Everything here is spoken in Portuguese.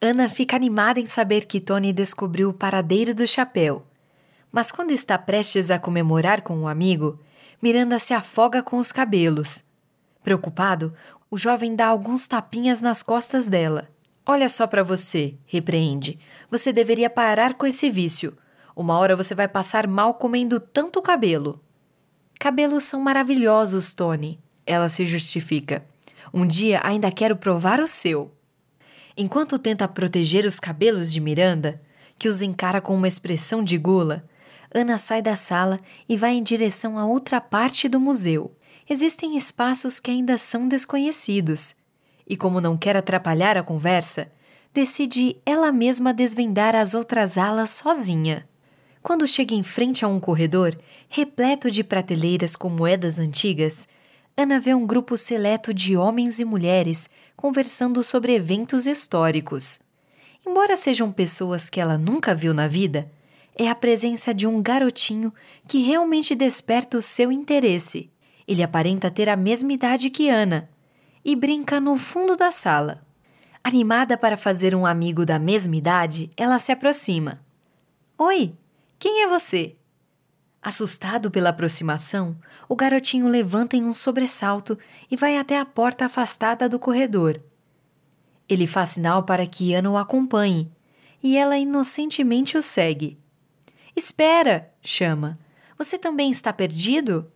Ana fica animada em saber que Tony descobriu o paradeiro do chapéu. Mas quando está prestes a comemorar com um amigo, Miranda se afoga com os cabelos. Preocupado, o jovem dá alguns tapinhas nas costas dela. Olha só para você, repreende. Você deveria parar com esse vício. Uma hora você vai passar mal comendo tanto cabelo. Cabelos são maravilhosos, Tony. Ela se justifica. Um dia ainda quero provar o seu. Enquanto tenta proteger os cabelos de Miranda, que os encara com uma expressão de gula, Ana sai da sala e vai em direção a outra parte do museu. Existem espaços que ainda são desconhecidos. E como não quer atrapalhar a conversa, decide ela mesma desvendar as outras alas sozinha. Quando chega em frente a um corredor repleto de prateleiras com moedas antigas, Ana vê um grupo seleto de homens e mulheres conversando sobre eventos históricos. Embora sejam pessoas que ela nunca viu na vida, é a presença de um garotinho que realmente desperta o seu interesse. Ele aparenta ter a mesma idade que Ana e brinca no fundo da sala. Animada para fazer um amigo da mesma idade, ela se aproxima. Oi, quem é você? Assustado pela aproximação, o garotinho levanta em um sobressalto e vai até a porta afastada do corredor. Ele faz sinal para que Ana o acompanhe, e ela inocentemente o segue. Espera! chama. Você também está perdido?